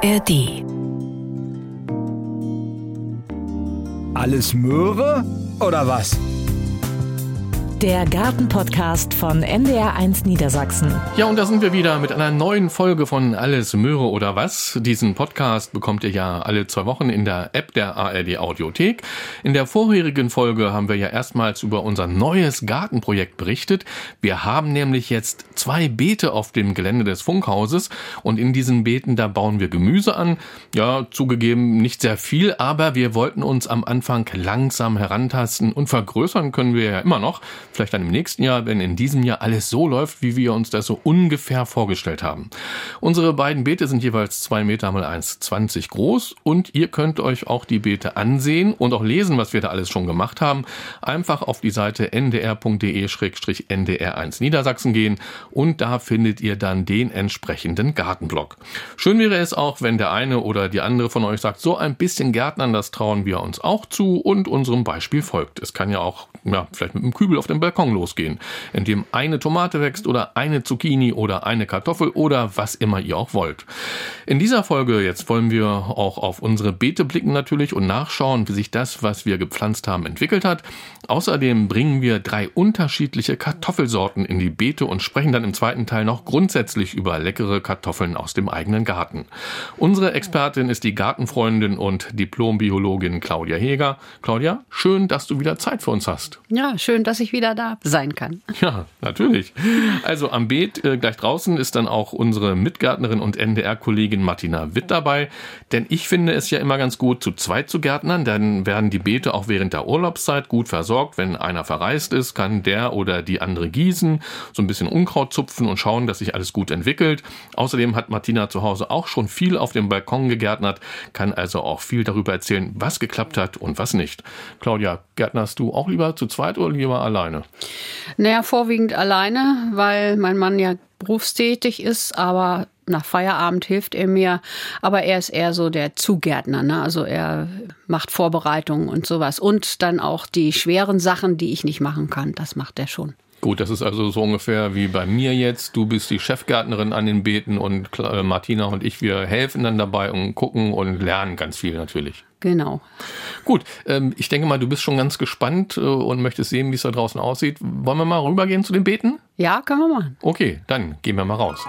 ARD. Alles Möhre oder was? Der Gartenpodcast von NDR1 Niedersachsen. Ja, und da sind wir wieder mit einer neuen Folge von Alles Möhre oder was. Diesen Podcast bekommt ihr ja alle zwei Wochen in der App der ARD Audiothek. In der vorherigen Folge haben wir ja erstmals über unser neues Gartenprojekt berichtet. Wir haben nämlich jetzt zwei Beete auf dem Gelände des Funkhauses und in diesen Beeten, da bauen wir Gemüse an. Ja, zugegeben nicht sehr viel, aber wir wollten uns am Anfang langsam herantasten und vergrößern können wir ja immer noch vielleicht dann im nächsten Jahr, wenn in diesem Jahr alles so läuft, wie wir uns das so ungefähr vorgestellt haben. Unsere beiden Beete sind jeweils zwei Meter mal 1,20 groß und ihr könnt euch auch die Beete ansehen und auch lesen, was wir da alles schon gemacht haben. Einfach auf die Seite ndr.de-ndr1 Niedersachsen gehen und da findet ihr dann den entsprechenden Gartenblock. Schön wäre es auch, wenn der eine oder die andere von euch sagt, so ein bisschen Gärtnern, das trauen wir uns auch zu und unserem Beispiel folgt. Es kann ja auch, ja, vielleicht mit einem Kübel auf dem Balkon losgehen, in dem eine Tomate wächst oder eine Zucchini oder eine Kartoffel oder was immer ihr auch wollt. In dieser Folge jetzt wollen wir auch auf unsere Beete blicken natürlich und nachschauen, wie sich das, was wir gepflanzt haben, entwickelt hat. Außerdem bringen wir drei unterschiedliche Kartoffelsorten in die Beete und sprechen dann im zweiten Teil noch grundsätzlich über leckere Kartoffeln aus dem eigenen Garten. Unsere Expertin ist die Gartenfreundin und Diplombiologin Claudia Heger. Claudia, schön, dass du wieder Zeit für uns hast. Ja, schön, dass ich wieder da sein kann. Ja, natürlich. Also am Beet äh, gleich draußen ist dann auch unsere Mitgärtnerin und NDR-Kollegin Martina Witt dabei. Denn ich finde es ja immer ganz gut, zu zweit zu gärtnern. Dann werden die Beete auch während der Urlaubszeit gut versorgt. Wenn einer verreist ist, kann der oder die andere gießen, so ein bisschen Unkraut zupfen und schauen, dass sich alles gut entwickelt. Außerdem hat Martina zu Hause auch schon viel auf dem Balkon gegärtnert, kann also auch viel darüber erzählen, was geklappt hat und was nicht. Claudia, gärtnerst du auch lieber zu zweit oder lieber alleine? Naja, vorwiegend alleine, weil mein Mann ja berufstätig ist, aber nach Feierabend hilft er mir. Aber er ist eher so der Zugärtner, ne? Also er macht Vorbereitungen und sowas. Und dann auch die schweren Sachen, die ich nicht machen kann, das macht er schon. Gut, das ist also so ungefähr wie bei mir jetzt. Du bist die Chefgärtnerin an den Beeten und äh, Martina und ich, wir helfen dann dabei und gucken und lernen ganz viel natürlich. Genau. Gut, ähm, ich denke mal, du bist schon ganz gespannt äh, und möchtest sehen, wie es da draußen aussieht. Wollen wir mal rübergehen zu den Beeten? Ja, können wir machen. Okay, dann gehen wir mal raus.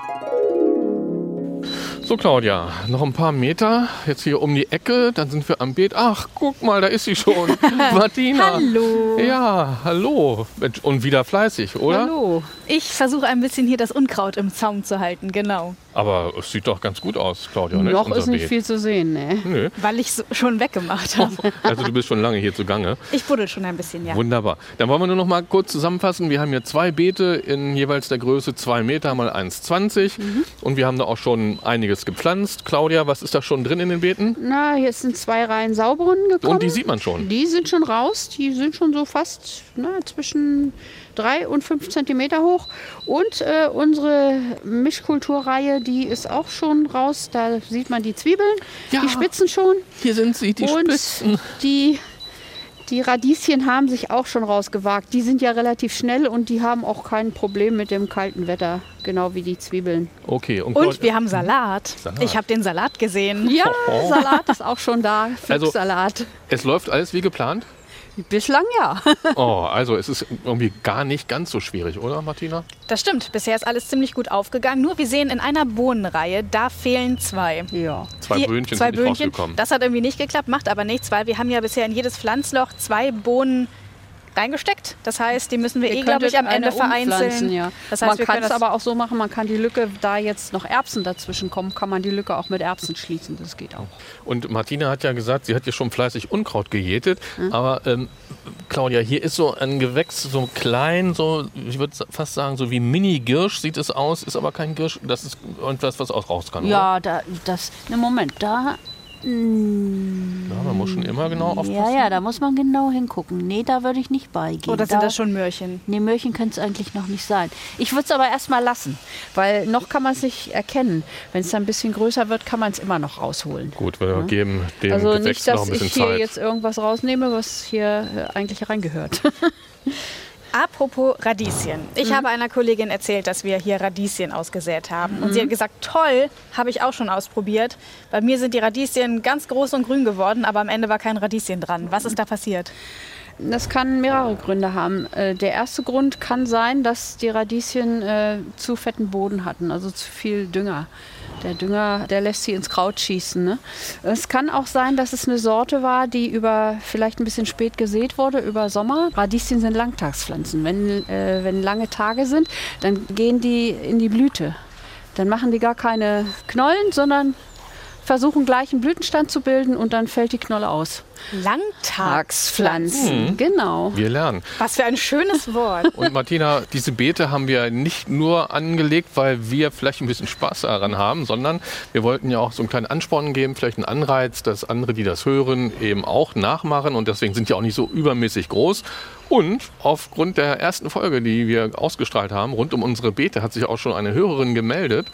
So, Claudia, noch ein paar Meter. Jetzt hier um die Ecke, dann sind wir am Beet. Ach, guck mal, da ist sie schon. Martina. Hallo. Ja, hallo. Und wieder fleißig, oder? Hallo. Ich versuche ein bisschen hier das Unkraut im Zaum zu halten, genau. Aber es sieht doch ganz gut aus, Claudia. Ne? Noch Unser ist nicht Beet. viel zu sehen, ne? Nö. Weil ich es schon weggemacht habe. Also du bist schon lange hier zugange. Ich buddel schon ein bisschen, ja. Wunderbar. Dann wollen wir nur noch mal kurz zusammenfassen. Wir haben hier zwei Beete in jeweils der Größe 2 Meter mal 1,20 und wir haben da auch schon einiges gepflanzt. Claudia, was ist da schon drin in den Beeten? Na, hier sind zwei Reihen Saubrunnen gekommen. Und die sieht man schon. Die sind schon raus. Die sind schon so fast na, zwischen drei und fünf Zentimeter hoch. Und äh, unsere Mischkulturreihe, die ist auch schon raus. Da sieht man die Zwiebeln, Ja. die Spitzen schon. Hier sind sie, die und Spitzen. die, die Radieschen haben sich auch schon rausgewagt. Die sind ja relativ schnell und die haben auch kein Problem mit dem kalten Wetter, genau wie die Zwiebeln. Okay. Und, Und wir haben Salat. Salat. Ich habe den Salat gesehen. Ja, Oh. Salat ist auch schon da. Also- Pflücksalat. es läuft alles wie geplant. Bislang ja. Oh, also es ist irgendwie gar nicht ganz so schwierig, oder Martina? Das stimmt. Bisher ist alles ziemlich gut aufgegangen. Nur wir sehen in einer Bohnenreihe, da fehlen zwei. Ja. Zwei Die- Böhnchen zwei sind nicht Böhnchen. rausgekommen. Das hat irgendwie nicht geklappt, macht aber nichts, weil wir haben ja bisher in jedes Pflanzloch zwei Bohnen reingesteckt. Das heißt, die müssen wir Ihr eh, glaube ich, am Ende vereinzeln. Ja. Das heißt, man kann es das aber auch so machen, man kann die Lücke, da jetzt noch Erbsen dazwischen kommen, kann man die Lücke auch mit Erbsen schließen. Das geht auch. Und Martina hat ja gesagt, sie hat ja schon fleißig Unkraut gejätet. Hm? Aber ähm, Claudia, hier ist so ein Gewächs so klein, so ich würde fast sagen, so wie Mini-Girsch sieht es aus, ist aber kein Girsch. Das ist irgendwas, was auch raus kann. Oder? Ja, da, das, ne Moment, da, Ja, man muss schon immer genau aufpassen. Ja, ja, da muss man genau hingucken. Nee, da würde ich nicht beigehen. Oder sind da, das schon Möhrchen? Nee, Möhrchen könnte es eigentlich noch nicht sein. ich würde es aber erstmal lassen, weil noch kann man es nicht erkennen. Wenn es dann ein bisschen größer wird, kann man es immer noch rausholen. Gut, wir geben dem also Gewächs nicht, noch dass ein bisschen ich hier Zeit. jetzt irgendwas rausnehme, was hier äh, eigentlich reingehört. Apropos Radieschen. Ich habe einer Kollegin erzählt, dass wir hier Radieschen ausgesät haben. Und sie hat gesagt, toll, habe ich auch schon ausprobiert. Bei mir sind die Radieschen ganz groß und grün geworden, aber am Ende war kein Radieschen dran. Was ist da passiert? Das kann mehrere Gründe haben. Äh, Der erste Grund kann sein, dass die Radieschen äh, zu fetten Boden hatten, also zu viel Dünger. Der Dünger, der lässt sie ins Kraut schießen. Ne? Es kann auch sein, dass es eine Sorte war, die über vielleicht ein bisschen spät gesät wurde, über Sommer. Radieschen sind Langtagspflanzen. Wenn, äh, wenn lange Tage sind, dann gehen die in die Blüte. Dann machen die gar keine Knollen, sondern versuchen gleich einen Blütenstand zu bilden und dann fällt die Knolle aus. Tagspflanzen, genau. Wir lernen. Was für ein schönes Wort. Und Martina, diese Beete haben wir nicht nur angelegt, weil wir vielleicht ein bisschen Spaß daran haben, sondern wir wollten ja auch so einen kleinen Ansporn geben, vielleicht einen Anreiz, dass andere, die das hören, eben auch nachmachen. Und deswegen sind die auch nicht so übermäßig groß. Und aufgrund der ersten Folge, die wir ausgestrahlt haben, rund um unsere Beete, hat sich auch schon eine Hörerin gemeldet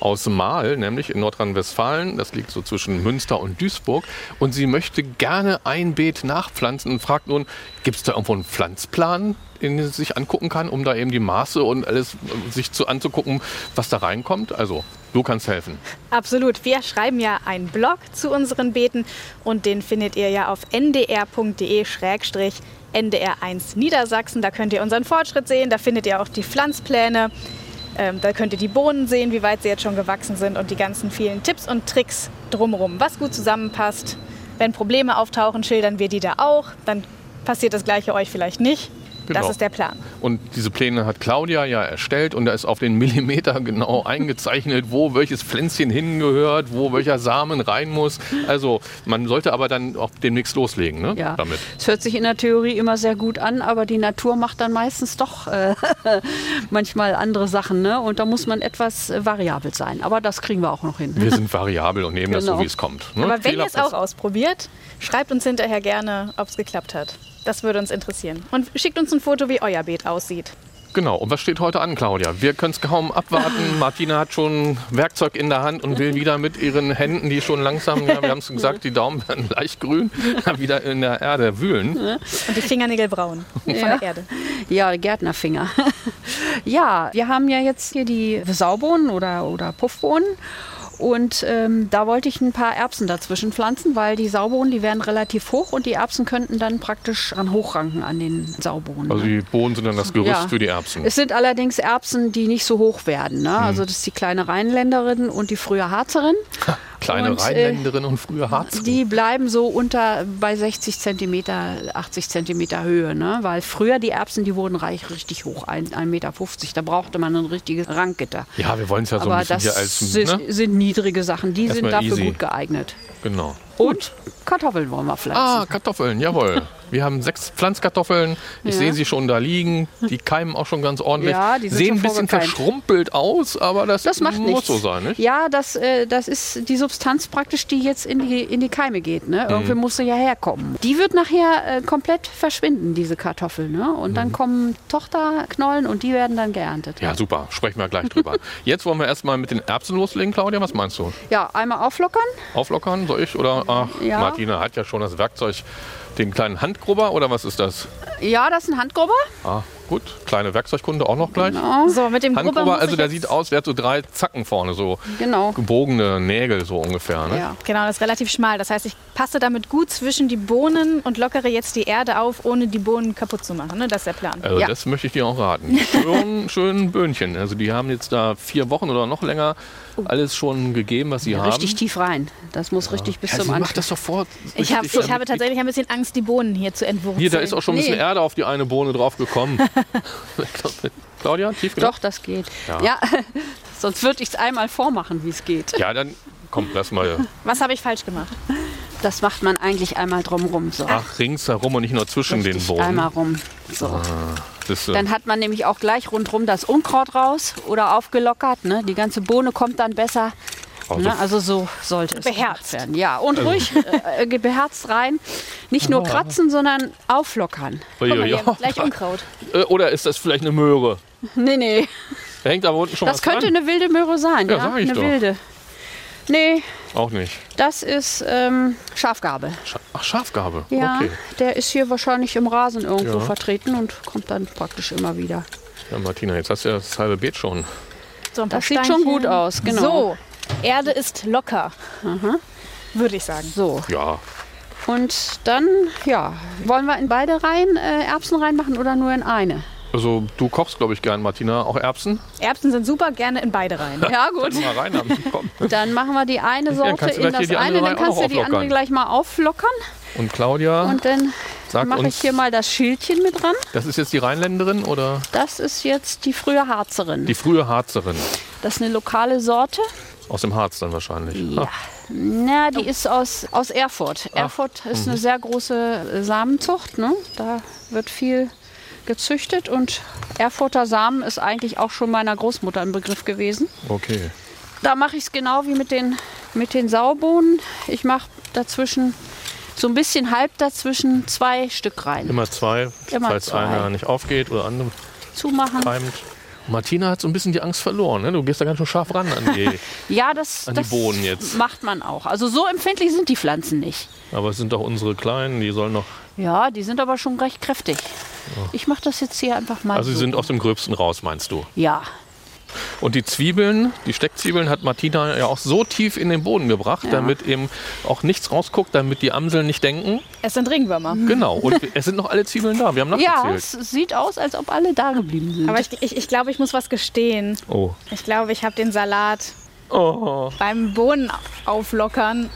aus Mahl, nämlich in Nordrhein-Westfalen. Das liegt so zwischen Münster und Duisburg. Und sie möchte gerne ein Beet nachpflanzen und fragt nun, gibt es da irgendwo einen Pflanzplan, den sie sich angucken kann, um da eben die Maße und alles äh, sich zu, anzugucken, was da reinkommt? Also, du kannst helfen. Absolut. Wir schreiben ja einen Blog zu unseren Beeten und den findet ihr ja auf ndr.de-ndr1 Niedersachsen. Da könnt ihr unseren Fortschritt sehen, da findet ihr auch die Pflanzpläne. Ähm, da könnt ihr die Bohnen sehen, wie weit sie jetzt schon gewachsen sind und die ganzen vielen Tipps und Tricks drumherum, was gut zusammenpasst. Wenn Probleme auftauchen, schildern wir die da auch. Dann passiert das Gleiche euch vielleicht nicht. Genau. Das ist der Plan. Und diese Pläne hat Claudia ja erstellt und da ist auf den Millimeter genau eingezeichnet, wo welches Pflänzchen hingehört, wo welcher Samen rein muss. Also man sollte aber dann auch demnächst loslegen ne? Ja, damit. es hört sich in der Theorie immer sehr gut an, aber die Natur macht dann meistens doch äh, manchmal andere Sachen. Ne? Und da muss man etwas äh, variabel sein. Aber das kriegen wir auch noch hin. Wir sind variabel und nehmen das so, Genau. wie es kommt. Ne? Aber wenn ihr es auch ausprobiert, schreibt uns hinterher gerne, ob es geklappt hat. Das würde uns interessieren. Und schickt uns ein Foto, wie euer Beet aussieht. Genau. Und was steht heute an, Claudia? Wir können es kaum abwarten. Martina hat schon Werkzeug in der Hand und will wieder mit ihren Händen, die schon langsam, ja, wir haben es gesagt, die Daumen werden leicht grün, wieder in der Erde wühlen. Und die Fingernägel braun von Ja. der Erde. Ja, Gärtnerfinger. ja, wir haben ja jetzt hier die Saubohnen oder, oder Puffbohnen. Und ähm, da wollte ich ein paar Erbsen dazwischen pflanzen, weil die Saubohnen, die werden relativ hoch und die Erbsen könnten dann praktisch an hochranken an den Saubohnen. Also die Bohnen sind dann das Gerüst Ja. für die Erbsen. Es sind allerdings Erbsen, die nicht so hoch werden. Ne? Also das ist die kleine Rheinländerin und die frühe Harzerin. Kleine und, äh, Rheinländerin und frühe Harz. Die bleiben so unter bei 60 Zentimeter, 80 Zentimeter Höhe, ne? weil früher die Erbsen, die wurden reich richtig hoch, 1,50 Meter. Da brauchte man ein richtiges Ranggitter. Ja, wir wollen es ja so ein Aber bisschen das hier als. sind, Ne? sind niedrige Sachen, die sind Erstmal dafür easy. gut geeignet. Genau. Und Kartoffeln wollen wir Ah, pflanzen. Kartoffeln, jawohl. Wir haben sechs Pflanzkartoffeln. Ich Ja. sehe sie schon da liegen. Die keimen auch schon ganz ordentlich. Ja, die Sehen ein bisschen verschrumpelt aus, aber das, Das macht muss nichts. so sein, nicht? Ja, das, äh, das ist die Substanz praktisch, die jetzt in die, in die Keime geht. Ne? Mhm. Irgendwie muss sie ja herkommen. Die wird nachher äh, komplett verschwinden, diese Kartoffel. Ne? Und dann kommen Tochterknollen und die werden dann geerntet. Mhm. Ja, super. Sprechen wir gleich drüber. Jetzt wollen wir erstmal mit den Erbsen loslegen, Claudia. Was meinst du? Ja, einmal auflockern. Auflockern? Soll ich? Oder ach, Ja. Martina hat ja schon das Werkzeug, den kleinen Handgrubber oder was ist das? Ja, das ist ein Handgrubber. Ah, gut. Kleine Werkzeugkunde auch noch gleich. So, mit dem Grubber Handgrubber, muss also der sieht aus, der hat so drei Zacken vorne, so Genau. gebogene Nägel so ungefähr. Ne? Ja. Genau, das ist relativ schmal. Das heißt, ich passe damit gut zwischen die Bohnen und lockere jetzt die Erde auf, ohne die Bohnen kaputt zu machen. Ne? Das ist der Plan. Also Ja. das möchte ich dir auch raten. Schön, schön Böhnchen. Also die haben jetzt da vier Wochen oder noch länger alles schon gegeben, was sie haben. Richtig tief rein. Das muss richtig bis ja, zum sie macht Anfang. das sofort. Ich, hab, ich habe tatsächlich ein bisschen Angst, die Bohnen hier zu entwurzeln. Hier, da ist auch schon ein bisschen Nee. Erde auf die eine Bohne drauf gekommen. Claudia, tief genug? Doch, das geht. Ja. Ja, sonst würde ich es einmal vormachen, wie es geht. Ja, dann komm, lass mal. Was habe ich falsch gemacht? Das macht man eigentlich einmal drumrum. So. Ach, ringsherum und nicht nur zwischen den Richtig, Bohnen. Einmal rum. So. Das, äh, Dann hat man nämlich auch gleich rundherum das Unkraut raus oder aufgelockert. Ne? Die ganze Bohne kommt dann besser. Also- ne? Also so sollte es Beherzt. werden. Ja, und ruhig äh, äh, beherzt rein. Nicht nur kratzen, sondern auflockern. Guck mal hier, gleich Unkraut. Äh, Oder ist das vielleicht eine Möhre? Nee, nee. Da hängt aber unten schon Das was könnte dran. eine wilde Möhre sein. Ja, Ja, sag ich eine doch. wilde. Nee, Auch nicht. das ist ähm, Schafgarbe. Scha Ach, Schafgarbe. Ja, Okay. der ist hier wahrscheinlich im Rasen irgendwo Ja. vertreten und kommt dann praktisch immer wieder. Ja, Martina, jetzt hast du ja das halbe Beet schon. So Das sieht schon Steinchen. gut aus, genau. So, Erde ist locker. Würde ich sagen. So, Ja, und dann, ja, wollen wir in beide Reihen äh, Erbsen reinmachen oder nur in eine? Also du kochst, glaube ich, gern, Martina. Auch Erbsen? Erbsen sind super, gerne in beide rein. Ja, gut. Mal rein. Dann machen wir die eine Sorte du in das eine, dann kannst du die andere gleich mal auflockern. Und Claudia, Und dann mache ich hier mal das Schildchen mit dran. das ist jetzt die Rheinländerin oder Das ist jetzt die frühe Harzerin. die frühe Harzerin? Das ist eine lokale Sorte. Aus dem Harz dann wahrscheinlich. Ja. Na, die ist aus, aus Erfurt. Ach, Erfurt ist eine sehr große Samenzucht. Ne? Da wird viel gezüchtet und Erfurter Samen ist eigentlich auch schon meiner Großmutter ein Begriff gewesen. Okay. Da mache ich es genau wie mit den, mit den Saubohnen. Ich mache dazwischen so ein bisschen halb dazwischen zwei Stück rein. Immer zwei, Immer falls zwei. einer nicht aufgeht oder andere Zumachen. treibt. Martina hat so ein bisschen die Angst verloren. Ne? Du gehst da ganz schön scharf ran an die. Ja, das, An die das Bohnen jetzt. macht man auch. Also so empfindlich sind die Pflanzen nicht. Aber es sind doch unsere Kleinen, die sollen noch. Ja, die sind aber schon recht kräftig. Ich mache das jetzt hier einfach mal. Also sie so. sind aus dem Gröbsten raus, meinst du? Ja, Und die Zwiebeln, die Steckzwiebeln hat Martina ja auch so tief in den Boden gebracht, Ja. damit eben auch nichts rausguckt, damit die Amseln nicht denken. Es sind Ringwürmer. Genau. Und es sind noch alle Zwiebeln da. Wir haben ja, nachgezählt. es sieht aus, als ob alle da geblieben sind. Aber ich, ich, ich glaube, ich muss was gestehen. Oh. Ich glaube, ich habe den Salat oh. beim Bohnen auflockern.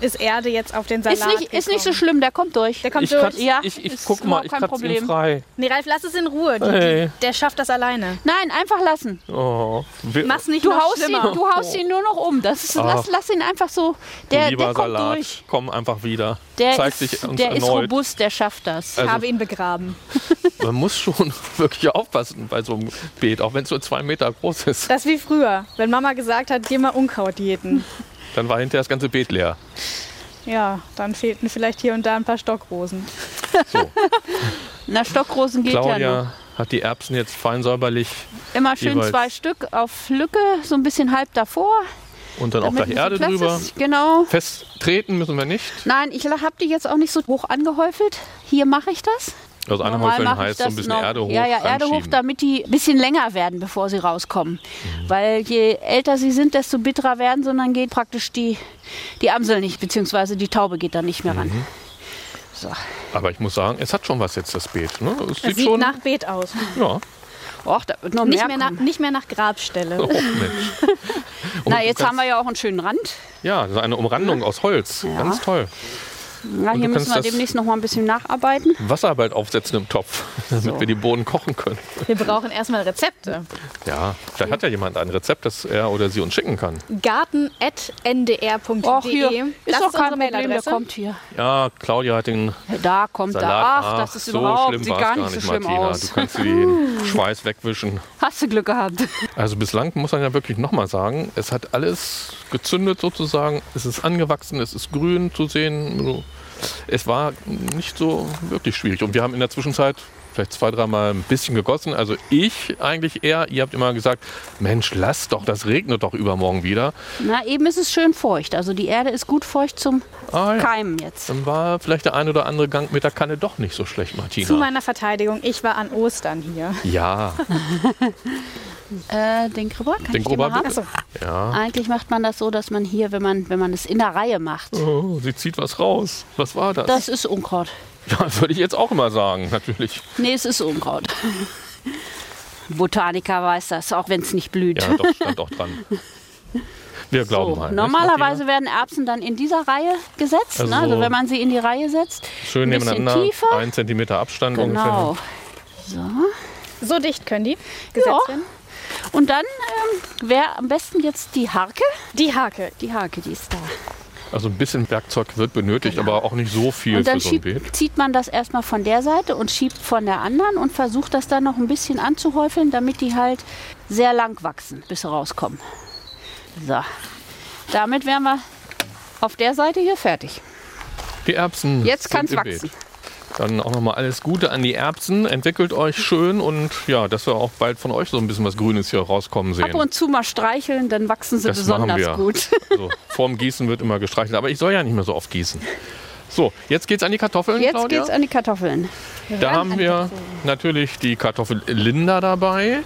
Ist Erde jetzt auf den Salat ist, nicht, ist nicht so schlimm, der kommt durch. Der kommt Ich, durch. Ja, ich, ich ist guck mal, überhaupt ich kein kratze ihn Problem. frei. Nee, Ralf, lass es in Ruhe. Die, Hey. Der schafft das alleine. Nein, einfach lassen. Oh. Mach's nicht Du noch haust, ihn, schlimmer. du haust ihn nur noch um. Das ist, Ach. lass, lass ihn einfach so. du Der, lieber der kommt Salat, durch. komm einfach wieder. Der, Zeig ist, dich uns der ist erneut. robust, der schafft das. Ich Also- habe ihn begraben. Man muss schon wirklich aufpassen bei so einem Beet, auch wenn es nur zwei Meter groß ist. Das ist wie früher, wenn Mama gesagt hat, geh mal Unkraut jäten. Dann war hinterher das ganze Beet leer. Ja, dann fehlten vielleicht hier und da ein paar Stockrosen. So, Na, Stockrosen geht ja noch. Claudia hat die Erbsen jetzt fein säuberlich Immer schön zwei Stück auf Lücke, so ein bisschen halb davor. und dann auch gleich Erde drüber. Ist. Genau. Fest treten müssen wir nicht. Nein, ich habe die jetzt auch nicht so hoch angehäufelt. Hier mache ich das. Also Normal anhäufeln mache ich heißt so ein das bisschen noch- Erde hoch. Ja, ja, Erde hoch, damit die ein bisschen länger werden, bevor sie rauskommen. Mhm. Weil je älter sie sind, desto bitterer werden sie und dann geht praktisch die, die Amsel nicht, beziehungsweise die Taube geht dann nicht mehr ran. Mhm. So. Aber ich muss sagen, es hat schon was jetzt, das Beet. Ne? Es Es sieht sieht schon. nach Beet aus. ja. Och, da wird noch Nicht mehr mehr, nach, nicht mehr nach Grabstelle. Oh, Mensch. Na, jetzt haben wir ja auch einen schönen Rand. Ja, so eine Umrandung aus Holz. Ja. Ganz toll. Ja, du hier müssen wir demnächst noch mal ein bisschen nacharbeiten. Wasser bald aufsetzen im Topf, damit So. wir die Bohnen kochen können. Wir brauchen erstmal Rezepte. Ja, vielleicht hat ja jemand ein Rezept, das er oder sie uns schicken kann. garten.ndr.de. Och, hier E. Das ist doch ist kein Problem, der Mailadresse. kommt hier. Ja, Claudia hat den Da kommt Salat. er. Ach, das ist so überhaupt schlimm sieht gar nicht so schlimm Martina. aus. Du kannst den Schweiß wegwischen. Hast du Glück gehabt. Also bislang muss man ja wirklich nochmal sagen, es hat alles gezündet sozusagen. Es ist angewachsen, es ist grün zu sehen. Es war nicht so wirklich schwierig. Und wir haben in der Zwischenzeit vielleicht zwei, dreimal ein bisschen gegossen. Also ich eigentlich eher, ihr habt immer gesagt, Mensch, lass doch, das regnet doch übermorgen wieder. Na, eben ist es schön feucht. Also die Erde ist gut feucht zum Ah, ja. Keimen jetzt. Dann war vielleicht der ein oder andere Gang mit der Kanne doch nicht so schlecht, Zu Martina. meiner Verteidigung, ich war an Ostern hier. Ja, Äh, den Grubber kann Den ich Grubber haben? bitte. ja. Eigentlich macht man das so, dass man hier, wenn man, wenn man es in der Reihe macht, Oh, sie zieht was raus. Was war das? das ist Unkraut. Ja, würde ich jetzt auch immer sagen, natürlich. Nee, es ist Unkraut. Botaniker weiß das, auch wenn es nicht blüht. Ja, doch, stand auch dran. Wir glauben So, mal. nicht, normalerweise werden Erbsen dann in dieser Reihe gesetzt. Also ne? also so wenn man sie in die Reihe setzt. Schön ein nebeneinander, tiefer. ein Zentimeter Abstand Genau. ungefähr. So. So dicht können die gesetzt Ja. werden. Und dann ähm, wäre am besten jetzt die Harke. Die Hake. Die Harke, die ist da. Also ein bisschen Werkzeug wird benötigt, aber auch nicht so viel Und dann für so ein Beet. zieht man das erstmal von der Seite und schiebt von der anderen und versucht das dann noch ein bisschen anzuhäufeln, damit die halt sehr lang wachsen, bis sie rauskommen. So. Damit wären wir auf der Seite hier fertig. Die Erbsen Jetzt kann es wachsen. Beet. Dann auch nochmal alles Gute an die Erbsen. Entwickelt euch schön und ja, dass wir auch bald von euch so ein bisschen was Grünes hier rauskommen sehen. Ab und zu mal streicheln, dann wachsen sie das besonders gut. Also, vorm Gießen wird immer gestreichelt. Aber ich soll ja nicht mehr so oft gießen. So, jetzt geht's an die Kartoffeln, Jetzt Claudia. geht's an die Kartoffeln. Da haben wir natürlich die Kartoffel Linda dabei.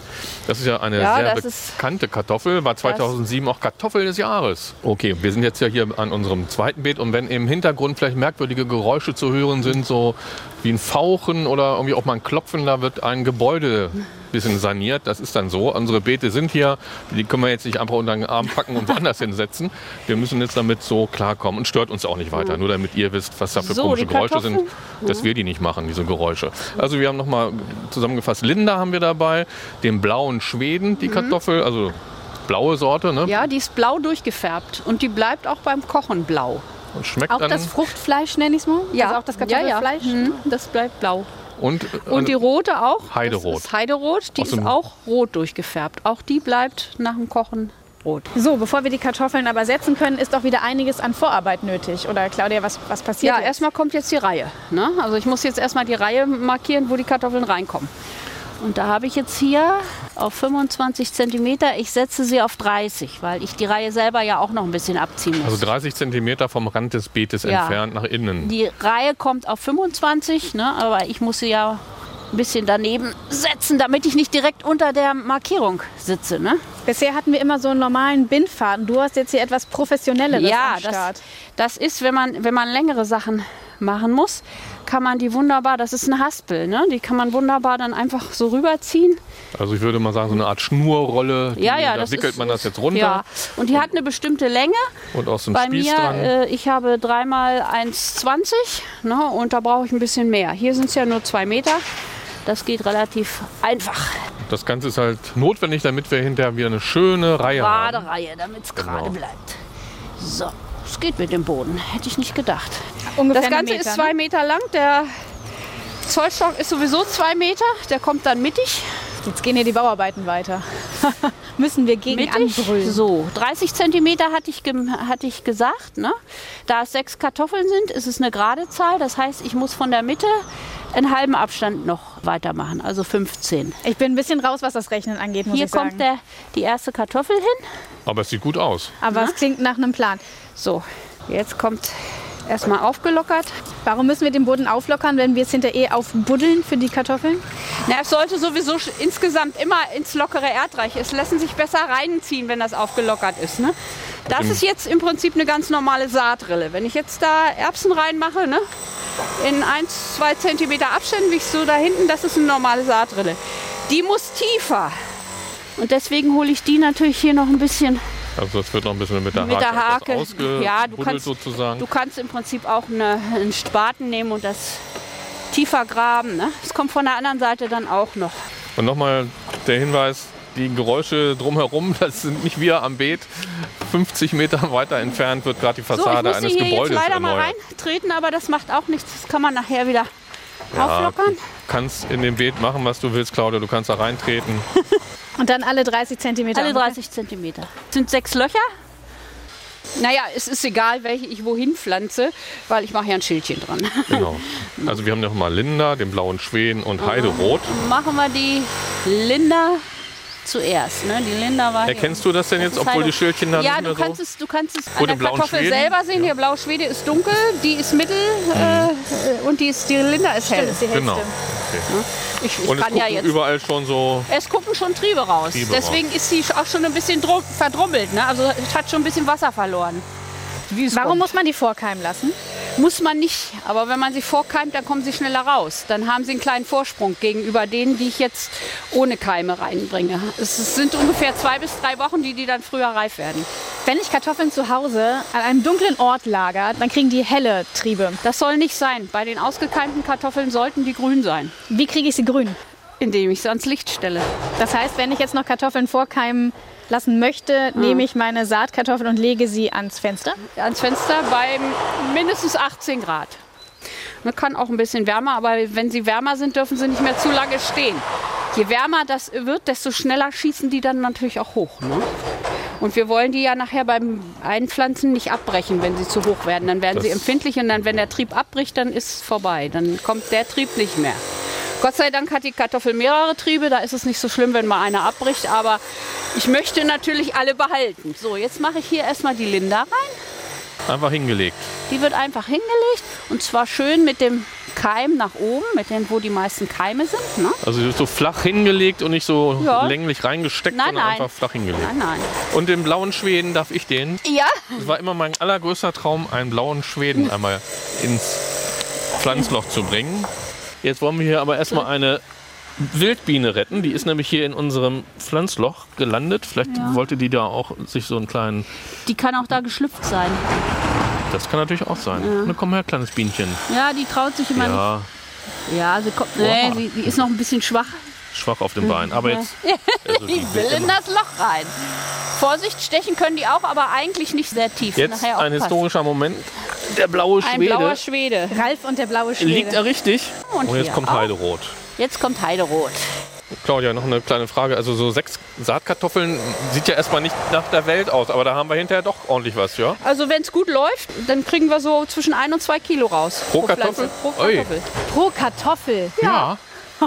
Das ist ja eine Ja, sehr bekannte Kartoffel. War 2007 auch Kartoffel des Jahres. Okay, wir sind jetzt ja hier an unserem zweiten Beet und wenn im Hintergrund vielleicht merkwürdige Geräusche zu hören sind, so wie ein Fauchen oder irgendwie auch mal ein Klopfen, da wird ein Gebäude ein bisschen saniert. Das ist dann so. Unsere Beete sind hier. Die können wir jetzt nicht einfach unter den Arm packen und woanders hinsetzen. Wir müssen jetzt damit so klarkommen und stört uns auch nicht weiter. Nur damit ihr wisst, was da für So, komische Geräusche sind, dass wir die nicht machen, diese Geräusche. Also wir haben nochmal zusammengefasst, Linda haben wir dabei, den blauen Schweden, die Kartoffel, also blaue Sorte, ne? Ja, die ist blau durchgefärbt und die bleibt auch beim Kochen blau. Und schmeckt Auch dann das Fruchtfleisch nenne ich es mal? Also auch das Kartoffelfleisch? Ja, ja. Mhm, das bleibt blau. und, Und die rote auch. Heiderot. Das ist Heiderot, die Aus ist auch rot durchgefärbt. Auch die bleibt nach dem Kochen rot. So, bevor wir die Kartoffeln aber setzen können, ist doch wieder einiges an Vorarbeit nötig. Oder Claudia, was, was passiert Ja, jetzt? erstmal kommt jetzt die Reihe. Ne? Also ich muss jetzt erstmal die Reihe markieren, wo die Kartoffeln reinkommen. Und da habe ich jetzt hier auf 25 Zentimeter, ich setze sie auf 30, weil ich die Reihe selber ja auch noch ein bisschen abziehen muss. also 30 Zentimeter vom Rand des Beetes Ja. entfernt nach innen. Die Reihe kommt auf 25, ne, aber ich muss sie ja ein bisschen daneben setzen, damit ich nicht direkt unter der Markierung sitze. Ne? Bisher hatten wir immer so einen normalen Bindfaden. Du hast jetzt hier etwas Professionelleres Ja, am Start. das, das ist, wenn man, wenn man längere Sachen machen muss, kann man die wunderbar, das ist eine Haspel, ne? die kann man wunderbar dann einfach so rüberziehen. Also ich würde mal sagen, so eine Art Schnurrolle, die, Ja, ja, da wickelt ist, man das jetzt runter Ja, und die hat eine bestimmte Länge. und aus dem Bei Spieß mir, dran. äh, ich habe dreimal 1,20 ne, und da brauche ich ein bisschen mehr. Hier sind es ja nur zwei Meter. Das geht relativ einfach. Das Ganze ist halt notwendig, damit wir hinterher wieder eine schöne Reihe haben. Gerade Reihe, damit es gerade Genau. bleibt. So, es geht mit dem Boden. Hätte ich nicht gedacht. Ungefähr Das Ganze Meter, ist ne? zwei Meter lang. Der Zollstock ist sowieso zwei Meter. Der kommt dann mittig. Jetzt gehen hier die Bauarbeiten weiter. Müssen wir gegen mittig. anbrüllen. So, 30 Zentimeter hatte ich, hatte ich gesagt. Ne? Da es sechs Kartoffeln sind, ist es eine gerade Zahl. Das heißt, ich muss von der Mitte einen halben Abstand noch weitermachen, also 15. Ich bin ein bisschen raus, was das Rechnen angeht, muss Hier ich sagen. kommt der, die erste Kartoffel hin. Aber es sieht gut aus. Aber es klingt nach einem Plan. So, jetzt kommt erstmal aufgelockert. Warum müssen wir den Boden auflockern, wenn wir es hinterher eh aufbuddeln für die Kartoffeln? Na, es sollte sowieso insgesamt immer ins lockere Erdreich. Es lassen sich besser reinziehen, wenn das aufgelockert ist. Ne? Das ist jetzt im Prinzip eine ganz normale Saatrille. Wenn ich jetzt da Erbsen reinmache, ne? in 1, 2 Zentimeter Abständen, wie ich so da hinten, das ist eine normale Saatrille. Die muss tiefer. Und deswegen hole ich die natürlich hier noch ein bisschen Also das wird noch ein bisschen mit der mit Hake, der Hake. ausgebuddelt Ja, du kannst, sozusagen. du kannst im Prinzip auch eine, einen Spaten nehmen und das tiefer graben. Ne? Das kommt von der anderen Seite dann auch noch. Und nochmal der Hinweis, die Geräusche drumherum, das sind nicht wir am Beet. 50 Meter weiter entfernt wird gerade die So, ich Fassade musste eines hier jetzt Gebäudes leider mal erneuert. reintreten, aber das macht auch nichts. Das kann man nachher wieder Ja, auflockern. du kannst in dem Beet machen, was du willst, Claudia. Du kannst da reintreten. Und dann alle 30 Zentimeter. Alle ungefähr? 30 Zentimeter. sind sechs Löcher. Naja, es ist egal, welche ich wohin pflanze, weil ich mache ja ein Schildchen dran. Genau. Also wir haben noch mal Linda, den blauen Schweden und Heiderot. Machen wir die Linda zuerst. Ne? Die Linda war hier Erkennst du das denn jetzt, obwohl die Schildchen da Ja, du kannst so? es, du kannst es an den der Kartoffel Schweden? selber sehen. Ja. Der blaue Schwede ist dunkel, die ist mittel äh, und die, ist, die Linda ist hell. Das ist die hellste. Genau. Ich, ich Und es kann ja gucken jetzt. überall schon so. Es gucken schon Triebe raus. Triebe Deswegen ist sie auch schon ein bisschen drum, verdrummelt. Ne? Also es hat schon ein bisschen Wasser verloren. Warum kommt. muss man die vorkeimen lassen? Muss man nicht. Aber wenn man sie vorkeimt, dann kommen sie schneller raus. Dann haben sie einen kleinen Vorsprung gegenüber denen, die ich jetzt ohne Keime reinbringe. Es sind ungefähr zwei bis drei Wochen, die die dann früher reif werden. Wenn ich Kartoffeln zu Hause an einem dunklen Ort lager, dann kriegen die helle Triebe. Das soll nicht sein. Bei den ausgekeimten Kartoffeln sollten die grün sein, Wie kriege ich sie grün? indem ich sie ans Licht stelle. Das heißt, wenn ich jetzt noch Kartoffeln vorkeimen lassen möchte, nehme ich meine Saatkartoffeln und lege sie ans Fenster. Ans Fenster bei mindestens 18 Grad. Man kann auch ein bisschen wärmer, aber wenn sie wärmer sind, dürfen sie nicht mehr zu lange stehen. Je wärmer das wird, desto schneller schießen die dann natürlich auch hoch. Ne? Und wir wollen die ja nachher beim Einpflanzen nicht abbrechen, wenn sie zu hoch werden. Dann werden Das- sie empfindlich und dann, wenn der Trieb abbricht, dann ist es vorbei. Dann kommt der Trieb nicht mehr. Gott sei Dank hat die Kartoffel mehrere Triebe, da ist es nicht so schlimm, wenn mal einer abbricht. Aber ich möchte natürlich alle behalten. So, jetzt mache ich hier erstmal die Linda rein. Einfach hingelegt. Die wird einfach hingelegt und zwar schön mit dem Keim nach oben, mit dem, wo die meisten Keime sind. Ne? Also so flach hingelegt und nicht so Ja. länglich reingesteckt, Nein, sondern nein. einfach flach hingelegt. Nein, nein. Und den blauen Schweden darf ich den. Ja, Es war immer mein allergrößter Traum, einen blauen Schweden einmal ins Pflanzloch zu bringen. Jetzt wollen wir hier aber erstmal eine Wildbiene retten. Die ist nämlich hier in unserem Pflanzloch gelandet. Vielleicht Ja. wollte die da auch sich so einen kleinen. die kann auch da geschlüpft sein. Das kann natürlich auch sein. Na komm her, kleines Bienchen. Ja, die traut sich immer Ja, nicht. Ja, sie kommt. Nee, sie, die ist noch ein bisschen schwach. Schwach auf dem Bein. Aber jetzt. Die Ich will in das Loch rein. Vorsicht, stechen können die auch, aber eigentlich nicht sehr tief. Jetzt Nachher ein historischer Moment. Der blaue Ein Schwede. blauer Schwede. Ralf und der blaue Schwede. Liegt er richtig? Und Und jetzt kommt auch. Heiderot. Jetzt kommt Heiderot. Claudia, noch eine kleine Frage. Also so sechs Saatkartoffeln sieht ja erstmal nicht nach der Welt aus, aber da haben wir hinterher doch ordentlich was, ja? Also wenn es gut läuft, dann kriegen wir so zwischen ein und zwei Kilo raus. Pro. Kartoffel? Pro Ui. Kartoffel. Pro Kartoffel. Ja.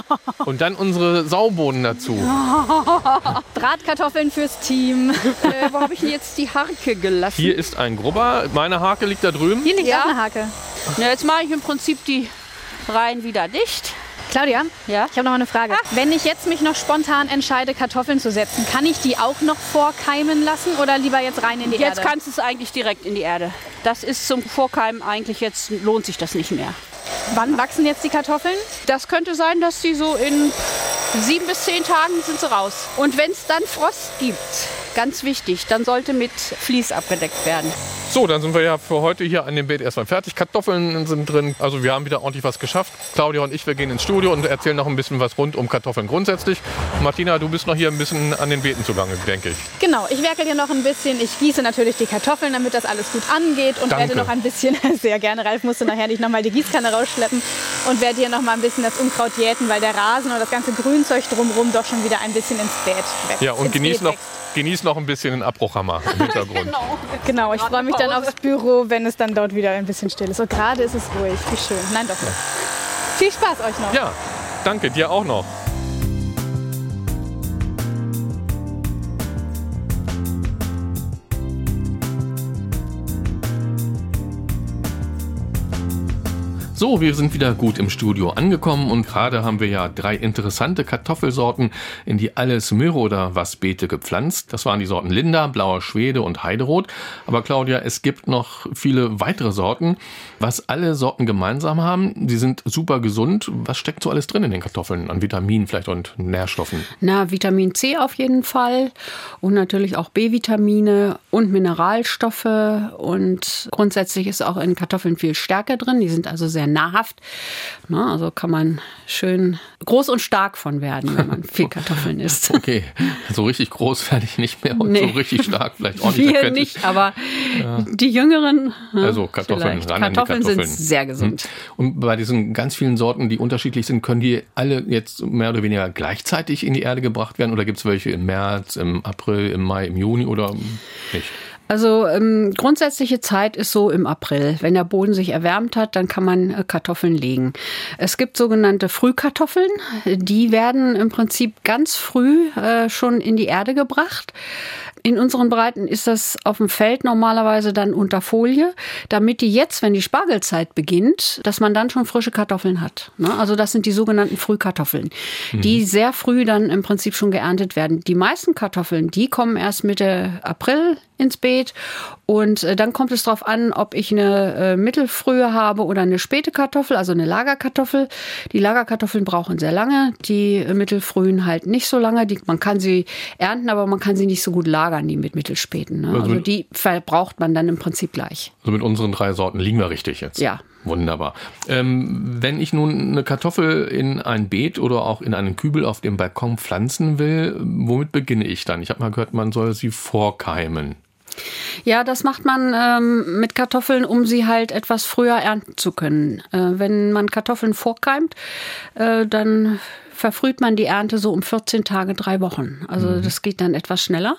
Und dann unsere Saubohnen dazu. Bratkartoffeln fürs Team. äh, wo habe ich denn jetzt die Harke gelassen? Hier ist ein Grubber. Meine Hake liegt da drüben. Hier liegt Ja. auch eine Hake. Na, jetzt mache ich im Prinzip die Reihen wieder dicht. Claudia, Ja. ich habe noch mal eine Frage. Wenn ich jetzt mich noch spontan entscheide, Kartoffeln zu setzen, kann ich die auch noch vorkeimen lassen oder lieber jetzt rein in die Jetzt Erde? kannst du es eigentlich direkt in die Erde. Das ist zum Vorkeimen eigentlich jetzt lohnt sich das nicht mehr. Wann wachsen jetzt die Kartoffeln? Das könnte sein, dass die so in sieben bis zehn Tagen sind sie raus. Und wenn es dann Frost gibt, ganz wichtig, dann sollte mit Vlies abgedeckt werden. So, dann sind wir ja für heute hier an dem Beet erstmal fertig. Kartoffeln sind drin. Also wir haben wieder ordentlich was geschafft. Claudia und ich, wir gehen ins Studio und erzählen noch ein bisschen was rund um Kartoffeln grundsätzlich. Martina, du bist noch hier ein bisschen an den Beeten zugange, denke ich. Genau, ich werkel hier noch ein bisschen. Ich gieße natürlich die Kartoffeln, damit das alles gut angeht und Danke. werde noch ein bisschen, sehr gerne, Ralf musste nachher nicht nochmal die Gießkanne rausschleppen und werde hier noch mal ein bisschen das Unkraut jäten, weil der Rasen und das ganze Grünzeug drumherum doch schon wieder ein bisschen ins Beet wächst. Ja, und genieß noch, wächst. Genieß noch ein bisschen den Abbruchhammer im Hintergrund. Genau, ich freue mich dann aufs Büro, wenn es dann dort wieder ein bisschen still ist. Und gerade ist es ruhig, wie schön. Nein, doch nicht. Viel Spaß euch noch. Ja, danke dir auch noch. So, wir sind wieder gut im Studio angekommen und gerade haben wir ja drei interessante Kartoffelsorten in die alles Möhre oder was Beete gepflanzt. Das waren die Sorten Linda, Blauer Schwede und Heiderot. Aber Claudia, es gibt noch viele weitere Sorten. Was alle Sorten gemeinsam haben, die sind super gesund. Was steckt so alles drin in den Kartoffeln an Vitaminen vielleicht und Nährstoffen? Na, Vitamin C auf jeden Fall und natürlich auch B-Vitamine und Mineralstoffe und grundsätzlich ist auch in Kartoffeln viel Stärke drin. Die sind also sehr nahrhaft. Na, also kann man schön groß und stark von werden, wenn man viel Kartoffeln isst. Okay, so richtig groß werde ich nicht mehr und Nee. so richtig stark vielleicht auch nicht. Wir nicht, aber die Jüngeren. ja, Also Kartoffeln, ran an die Kartoffeln sind Kartoffeln. sehr gesund. Hm. Und bei diesen ganz vielen Sorten, die unterschiedlich sind, können die alle jetzt mehr oder weniger gleichzeitig in die Erde gebracht werden? Oder gibt es welche im März, im April, im Mai, im Juni oder nicht? Also ähm, grundsätzliche Zeit ist so im April. Wenn der Boden sich erwärmt hat, dann kann man äh, Kartoffeln legen. Es gibt sogenannte Frühkartoffeln. Die werden im Prinzip ganz früh äh, schon in die Erde gebracht. In unseren Breiten ist das auf dem Feld normalerweise dann unter Folie, damit die jetzt, wenn die Spargelzeit beginnt, dass man dann schon frische Kartoffeln hat. Ne? Also das sind die sogenannten Frühkartoffeln, die sehr früh dann im Prinzip schon geerntet werden. Die meisten Kartoffeln, die kommen erst Mitte April ins Beet und äh, dann kommt es darauf an, ob ich eine äh, mittelfrühe habe oder eine späte Kartoffel, also eine Lagerkartoffel. Die Lagerkartoffeln brauchen sehr lange, die mittelfrühen halt nicht so lange. Die, man kann sie ernten, aber man kann sie nicht so gut lagern, die mit mittelspäten. Ne? Also Also die verbraucht man dann im Prinzip gleich. Also mit unseren drei Sorten liegen wir richtig jetzt. Ja. Wunderbar. Ähm, wenn ich nun eine Kartoffel in ein Beet oder auch in einen Kübel auf dem Balkon pflanzen will, womit beginne ich dann? Ich habe mal gehört, man soll sie vorkeimen. Ja, das macht man ähm, mit Kartoffeln, um sie halt etwas früher ernten zu können. Äh, wenn man Kartoffeln vorkeimt, äh, dann verfrüht man die Ernte so um 14 Tage, drei Wochen. Also mhm. das geht dann etwas schneller.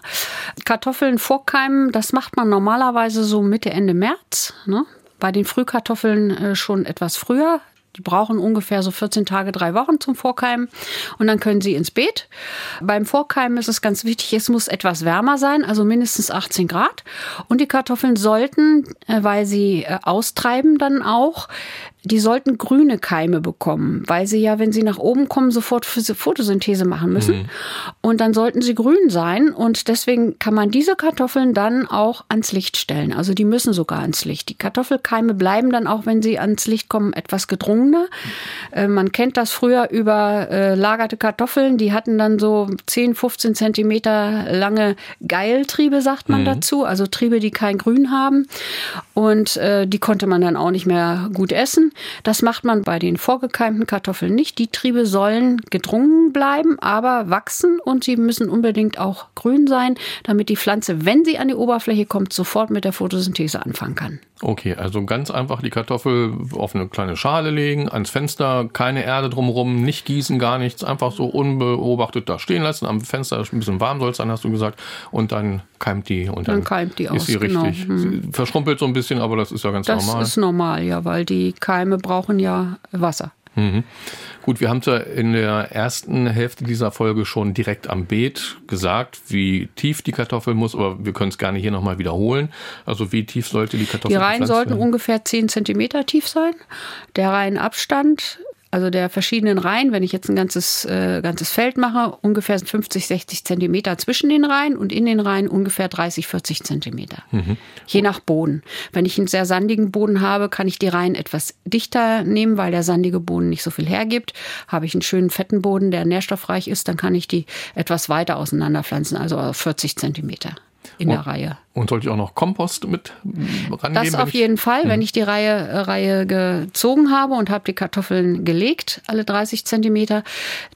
Kartoffeln vorkeimen, das macht man normalerweise so Mitte, Ende März. Ne? Bei den Frühkartoffeln äh, schon etwas früher. Die brauchen ungefähr so 14 Tage, drei Wochen zum Vorkeimen und dann können sie ins Beet. Beim Vorkeimen ist es ganz wichtig, es muss etwas wärmer sein, also mindestens 18 Grad. Und die Kartoffeln sollten, äh, weil sie äh, austreiben dann auch, die sollten grüne Keime bekommen, weil sie ja, wenn sie nach oben kommen, sofort Photosynthese machen müssen. Mhm. Und dann sollten sie grün sein. Und deswegen kann man diese Kartoffeln dann auch ans Licht stellen. Also die müssen sogar ans Licht. Die Kartoffelkeime bleiben dann auch, wenn sie ans Licht kommen, etwas gedrungener. Äh, man kennt das früher über äh, lagerte Kartoffeln. Die hatten dann so 10, 15 Zentimeter lange Geiltriebe, sagt man mhm. dazu. Also Triebe, die kein Grün haben. Und äh, die konnte man dann auch nicht mehr gut essen. Das macht man bei den vorgekeimten Kartoffeln nicht. Die Triebe sollen gedrungen bleiben, aber wachsen und sie müssen unbedingt auch grün sein, damit die Pflanze, wenn sie an die Oberfläche kommt, sofort mit der Photosynthese anfangen kann. Okay, also ganz einfach die Kartoffel auf eine kleine Schale legen, ans Fenster, keine Erde drumherum, nicht gießen, gar nichts, einfach so unbeobachtet da stehen lassen. Am Fenster ein bisschen warm soll es sein, hast du gesagt. Und dann keimt die und dann, dann keimt die ist aus, sie genau. richtig. Hm. Verschrumpelt so ein bisschen, aber das ist ja ganz das normal. Das ist normal, ja, weil die Keime brauchen ja Wasser. Mhm. Gut, wir haben es ja in der ersten Hälfte dieser Folge schon direkt am Beet gesagt, wie tief die Kartoffel muss, aber wir können es gerne hier nochmal wiederholen. Also wie tief sollte die Kartoffel Die Reihen sollten werden? ungefähr 10 Zentimeter tief sein. Der Reihenabstand also der verschiedenen Reihen, wenn ich jetzt ein ganzes, äh, ganzes Feld mache, ungefähr 50, 60 Zentimeter zwischen den Reihen und in den Reihen ungefähr 30, 40 Zentimeter. Mhm. Je nach Boden. Wenn ich einen sehr sandigen Boden habe, kann ich die Reihen etwas dichter nehmen, weil der sandige Boden nicht so viel hergibt. Habe ich einen schönen fetten Boden, der nährstoffreich ist, dann kann ich die etwas weiter auseinanderpflanzen, also 40 Zentimeter in und, der Reihe. Und sollte ich auch noch Kompost mit rangeben? Das auf jeden Fall, wenn hm. ich die Reihe, äh, Reihe gezogen habe und habe die Kartoffeln gelegt, alle 30 Zentimeter,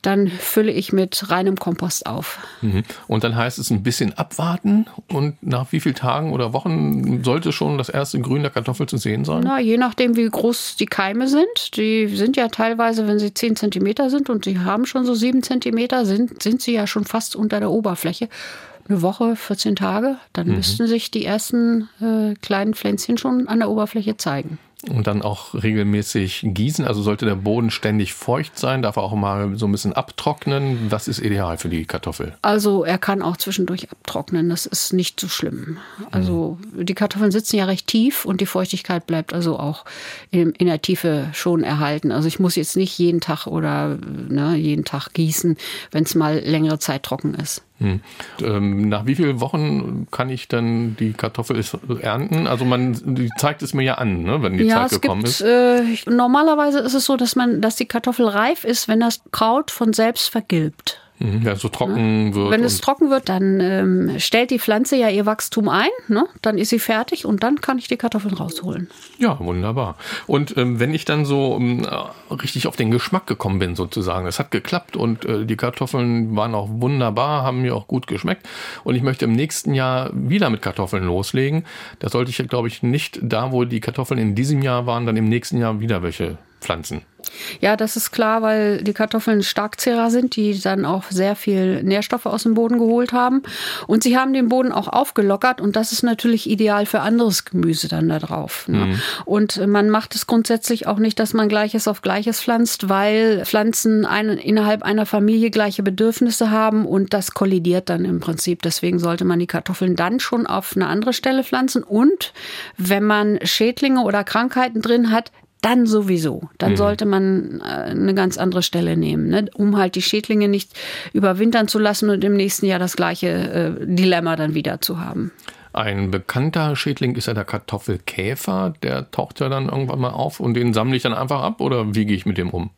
dann fülle ich mit reinem Kompost auf. Mhm. Und dann heißt es ein bisschen abwarten und nach wie vielen Tagen oder Wochen sollte schon das erste Grün der Kartoffel zu sehen sein? Na, je nachdem, wie groß die Keime sind. Die sind ja teilweise, wenn sie 10 Zentimeter sind und sie haben schon so 7 Zentimeter, sind, sind sie ja schon fast unter der Oberfläche eine Woche, 14 Tage, dann mhm. müssten sich die ersten äh, kleinen Pflänzchen schon an der Oberfläche zeigen. Und dann auch regelmäßig gießen. Also sollte der Boden ständig feucht sein, darf er auch mal so ein bisschen abtrocknen. Was ist ideal für die Kartoffel? Also er kann auch zwischendurch abtrocknen. Das ist nicht so schlimm. Also mhm. die Kartoffeln sitzen ja recht tief und die Feuchtigkeit bleibt also auch in, in, der Tiefe schon erhalten. Also ich muss jetzt nicht jeden Tag oder ne, jeden Tag gießen, wenn es mal längere Zeit trocken ist. Hm. Ähm, nach wie vielen Wochen kann ich dann die Kartoffel ernten? Also man die zeigt es mir ja an, ne, wenn die ja, Zeit gekommen gibt, ist. Äh, normalerweise ist es so, dass man, dass die Kartoffel reif ist, wenn das Kraut von selbst vergilbt. Mhm, ja, so trocken ja. wird. Wenn es trocken wird, dann ähm, stellt die Pflanze ja ihr Wachstum ein, ne? dann ist sie fertig und dann kann ich die Kartoffeln rausholen. Ja, wunderbar. Und ähm, wenn ich dann so ähm, richtig auf den Geschmack gekommen bin, sozusagen, es hat geklappt und äh, die Kartoffeln waren auch wunderbar, haben mir auch gut geschmeckt und ich möchte im nächsten Jahr wieder mit Kartoffeln loslegen, da sollte ich, glaube ich, nicht da, wo die Kartoffeln in diesem Jahr waren, dann im nächsten Jahr wieder welche pflanzen. Ja, das ist klar, weil die Kartoffeln Starkzehrer sind, die dann auch sehr viel Nährstoffe aus dem Boden geholt haben. Und sie haben den Boden auch aufgelockert und das ist natürlich ideal für anderes Gemüse dann da drauf. Ne? Mhm. Und man macht es grundsätzlich auch nicht, dass man Gleiches auf Gleiches pflanzt, weil Pflanzen eine, innerhalb einer Familie gleiche Bedürfnisse haben und das kollidiert dann im Prinzip. Deswegen sollte man die Kartoffeln dann schon auf eine andere Stelle pflanzen und wenn man Schädlinge oder Krankheiten drin hat, dann sowieso. Dann mhm. sollte man äh, eine ganz andere Stelle nehmen, ne? um halt die Schädlinge nicht überwintern zu lassen und im nächsten Jahr das gleiche äh, Dilemma dann wieder zu haben. Ein bekannter Schädling ist ja der Kartoffelkäfer. Der taucht ja dann irgendwann mal auf und den sammle ich dann einfach ab oder wie gehe ich mit dem um?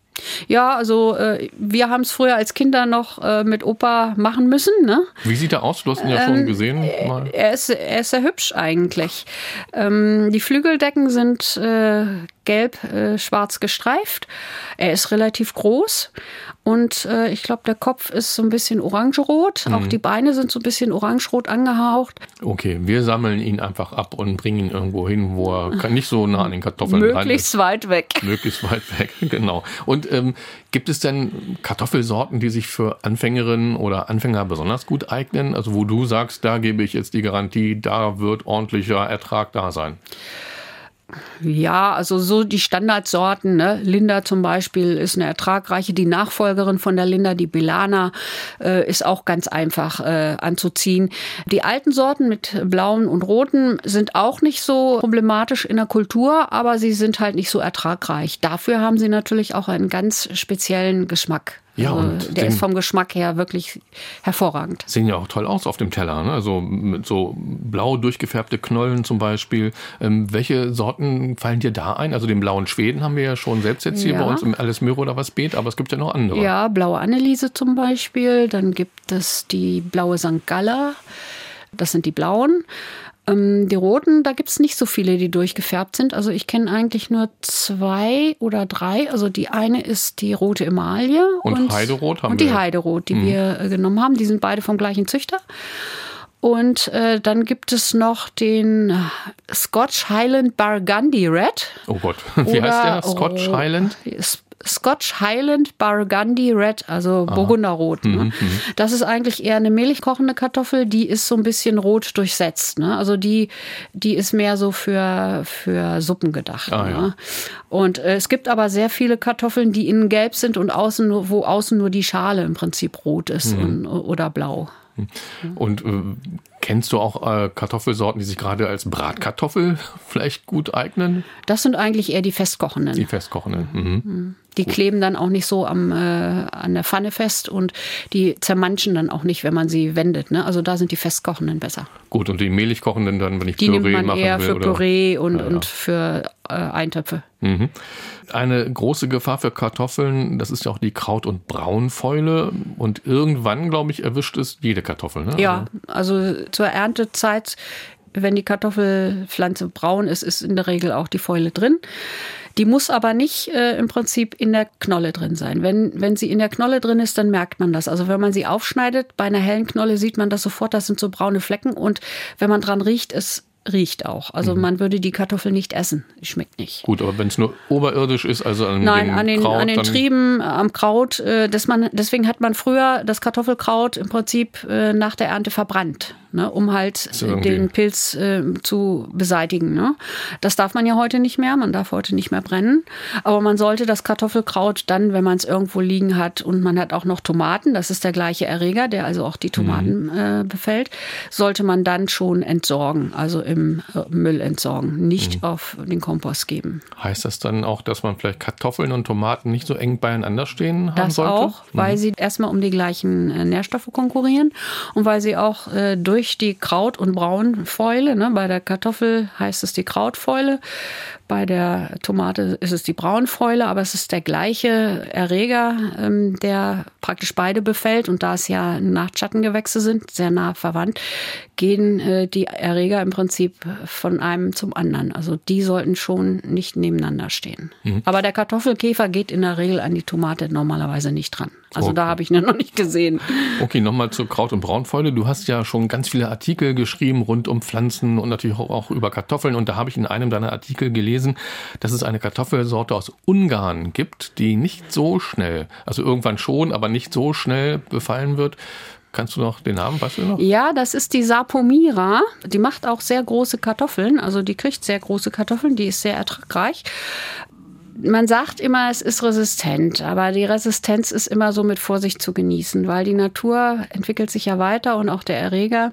Ja, also äh, wir haben es früher als Kinder noch äh, mit Opa machen müssen. Ne? Wie sieht er aus? Du hast ihn ja schon ähm, gesehen. Mal. Er, ist, er ist sehr hübsch eigentlich. Ähm, die Flügeldecken sind äh, gelb-schwarz gestreift. Er ist relativ groß und äh, ich glaube, der Kopf ist so ein bisschen orangerot. Auch die Beine sind so ein bisschen orangerot angehaucht. Okay, wir sammeln ihn einfach ab und bringen ihn irgendwo hin, wo er kann- nicht so nah an den Kartoffeln. Möglichst weit weg. Möglichst weit weg, genau. Und ähm, gibt es denn Kartoffelsorten, die sich für Anfängerinnen oder Anfänger besonders gut eignen? Also wo du sagst, da gebe ich jetzt die Garantie, da wird ordentlicher Ertrag da sein. Ja, also so die Standardsorten, ne? Linda zum Beispiel ist eine ertragreiche, die Nachfolgerin von der Linda, die Bilana, äh, ist auch ganz einfach äh, anzuziehen. Die alten Sorten mit blauen und roten sind auch nicht so problematisch in der Kultur, aber sie sind halt nicht so ertragreich. Dafür haben sie natürlich auch einen ganz speziellen Geschmack. Ja, also, und der ist vom Geschmack her wirklich hervorragend. Sehen ja auch toll aus auf dem Teller, ne? Also mit so blau durchgefärbte Knollen zum Beispiel. Ähm, welche Sorten fallen dir da ein? Also den blauen Schweden haben wir ja schon selbst jetzt hier Ja. bei uns im Alles Möhre oder was Beet, aber es gibt ja noch andere. Ja, blaue Anneliese zum Beispiel. Dann gibt es die blaue St. Galler. Das sind die blauen. Ähm, die roten, da gibt es nicht so viele, die durchgefärbt sind. Also ich kenne eigentlich nur zwei oder drei. Also die eine ist die rote Emaille. Und Heiderot haben Und die wir. Mhm. Heiderot, die wir äh, genommen haben. Die sind beide vom gleichen Züchter. Und äh, dann gibt es noch den äh, Scotch Highland Burgundy Red. Oh Gott, wie heißt der? Scotch oh, Highland? Scotch Highland Burgundy Red, also Burgunderrot. Mhm, Ne? Das ist eigentlich eher eine mehlig kochende Kartoffel, die ist so ein bisschen rot durchsetzt. Ne? Also die, die ist mehr so für, für Suppen gedacht. Ah, ja. ne? Und äh, es gibt aber sehr viele Kartoffeln, die innen gelb sind und außen nur, wo außen nur die Schale im Prinzip rot ist Mhm. und, oder blau. Und äh, kennst du auch äh, Kartoffelsorten, die sich gerade als Bratkartoffel vielleicht gut eignen? Das sind eigentlich eher die festkochenden. Die festkochenden. Mhm. Die kleben dann auch nicht so am, äh, an der Pfanne fest und die zermanschen dann auch nicht, wenn man sie wendet. Ne? Also da sind die festkochenden besser. Gut, und die mehlig kochenden dann, wenn ich Die Püree nimmt man machen eher will? für oder? Püree und, Ja, ja. und für äh, Eintöpfe. Mhm. Eine große Gefahr für Kartoffeln, das ist ja auch die Kraut- und Braunfäule. Und irgendwann, glaube ich, erwischt es jede Kartoffel. Ne? Ja, also zur Erntezeit, wenn die Kartoffelpflanze braun ist, ist in der Regel auch die Fäule drin. Die muss aber nicht äh, im Prinzip in der Knolle drin sein. Wenn, wenn sie in der Knolle drin ist, dann merkt man das. Also wenn man sie aufschneidet, bei einer hellen Knolle sieht man das sofort, das sind so braune Flecken. Und wenn man dran riecht, es riecht auch. Mhm. Also man würde die Kartoffel nicht essen. Schmeckt nicht. Gut, aber wenn es nur oberirdisch ist, also an Nein, den an den, Kraut, an den Trieben, äh, am Kraut. Äh, das man, deswegen hat man früher das Kartoffelkraut im Prinzip äh, nach der Ernte verbrannt, ne, um halt irgendwie- den Pilz äh, zu beseitigen. Ne. Das darf man ja heute nicht mehr. Man darf heute nicht mehr brennen. Aber man sollte das Kartoffelkraut dann, wenn man es irgendwo liegen hat und man hat auch noch Tomaten, das ist der gleiche Erreger, der also auch die Tomaten äh, befällt, sollte man dann schon entsorgen, also im äh, Müll entsorgen, nicht auf den Kompost geben. Heißt das dann auch, dass man vielleicht Kartoffeln und Tomaten nicht so eng beieinander stehen haben Das sollte? auch, weil sie erstmal um die gleichen äh, Nährstoffe konkurrieren und weil sie auch äh, durch die Kraut- und Braunfäule, ne, bei der Kartoffel heißt es die Krautfäule, bei der Tomate ist es die Braunfäule, aber es ist der gleiche Erreger, ähm, der praktisch beide befällt. Und da es ja Nachtschattengewächse sind, sehr nah verwandt, gehen äh, die Erreger im Prinzip von einem zum anderen. Also die sollten schon nicht nebeneinander stehen. Aber der Kartoffelkäfer geht in der Regel an die Tomate normalerweise nicht dran. Also da Okay. habe ich ihn noch nicht gesehen. Okay, nochmal zur Kraut- und Braunfäule. Du hast ja schon ganz viele Artikel geschrieben rund um Pflanzen und natürlich auch- auch über Kartoffeln. Und da habe ich in einem deiner Artikel gelesen, dass es eine Kartoffelsorte aus Ungarn gibt, die nicht so schnell, also irgendwann schon, aber nicht so schnell befallen wird. Kannst du noch den Namen, weißt du noch? Ja, das ist die Sapomira. Die macht auch sehr große Kartoffeln. Also die kriegt sehr große Kartoffeln. Die ist sehr ertragreich. Man sagt immer, es ist resistent, aber die Resistenz ist immer so mit Vorsicht zu genießen, weil die Natur entwickelt sich ja weiter und auch der Erreger.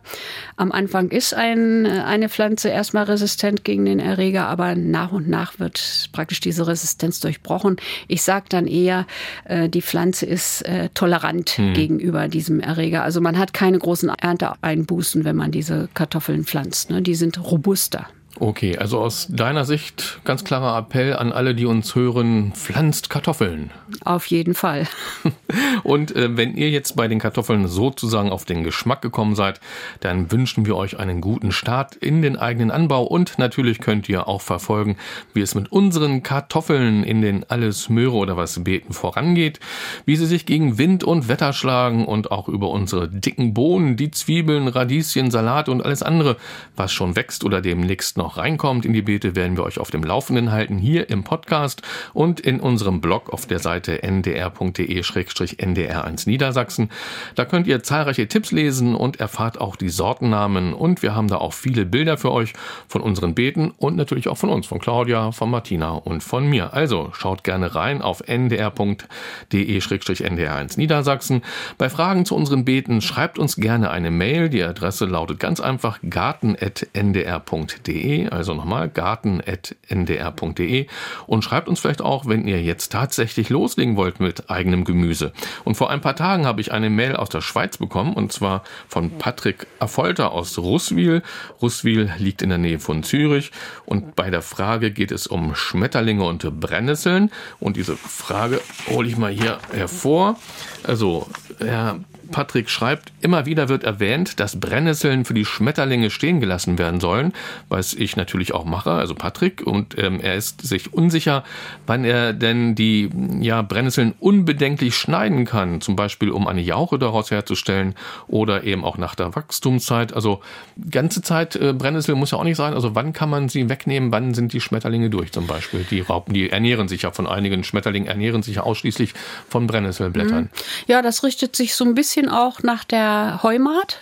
Am Anfang ist ein, eine Pflanze erstmal resistent gegen den Erreger, aber nach und nach wird praktisch diese Resistenz durchbrochen. Ich sage dann eher, äh, die Pflanze ist äh, tolerant gegenüber diesem Erreger. Also man hat keine großen Ernteeinbußen, wenn man diese Kartoffeln pflanzt. Ne? Die sind robuster. Okay, also aus deiner Sicht ganz klarer Appell an alle, die uns hören, pflanzt Kartoffeln. Auf jeden Fall. Und äh, wenn ihr jetzt bei den Kartoffeln sozusagen auf den Geschmack gekommen seid, dann wünschen wir euch einen guten Start in den eigenen Anbau und natürlich könnt ihr auch verfolgen, wie es mit unseren Kartoffeln in den alles Möhre oder was Beeten vorangeht, wie sie sich gegen Wind und Wetter schlagen und auch über unsere dicken Bohnen, die Zwiebeln, Radieschen, Salate und alles andere, was schon wächst oder demnächst noch reinkommt in die Beete, werden wir euch auf dem Laufenden halten hier im Podcast und in unserem Blog auf der Seite ndr.de-ndr1 Niedersachsen. Da könnt ihr zahlreiche Tipps lesen und erfahrt auch die Sortennamen und wir haben da auch viele Bilder für euch von unseren Beeten und natürlich auch von uns, von Claudia, von Martina und von mir. Also schaut gerne rein auf ndr.de-ndr1 Niedersachsen. Bei Fragen zu unseren Beeten schreibt uns gerne eine Mail. Die Adresse lautet ganz einfach garten.ndr.de also nochmal garten.ndr.de und schreibt uns vielleicht auch, wenn ihr jetzt tatsächlich loslegen wollt mit eigenem Gemüse. Und vor ein paar Tagen habe ich eine Mail aus der Schweiz bekommen und zwar von Patrick Affolter aus Russwil. Russwil liegt in der Nähe von Zürich und bei der Frage geht es um Schmetterlinge und Brennnesseln und diese Frage hole ich mal hier hervor. Also, Herr Patrick schreibt, immer wieder wird erwähnt, dass Brennnesseln für die Schmetterlinge stehen gelassen werden sollen, was ich natürlich auch mache, also Patrick, und ähm, er ist sich unsicher, wann er denn die ja, Brennnesseln unbedenklich schneiden kann, zum Beispiel um eine Jauche daraus herzustellen oder eben auch nach der Wachstumszeit. Also ganze Zeit äh, Brennnessel muss ja auch nicht sein, also wann kann man sie wegnehmen, wann sind die Schmetterlinge durch zum Beispiel? Die Raupen, die ernähren sich ja von einigen Schmetterlingen, ernähren sich ja ausschließlich von Brennnesselblättern. Mhm. Ja, das richtet sich so ein bisschen bisschen auch nach der Heumaat,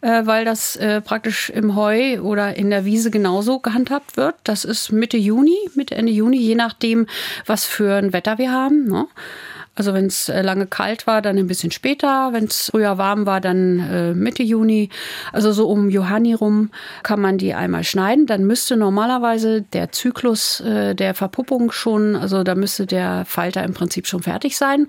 äh, weil das äh, praktisch im Heu oder in der Wiese genauso gehandhabt wird. Das ist Mitte Juni, Mitte Ende Juni, je nachdem, was für ein Wetter wir haben. Ne? Also wenn es äh, lange kalt war, dann ein bisschen später. Wenn es früher warm war, dann äh, Mitte Juni. Also so um Johanni rum kann man die einmal schneiden. Dann müsste normalerweise der Zyklus äh, der Verpuppung schon, also da müsste der Falter im Prinzip schon fertig sein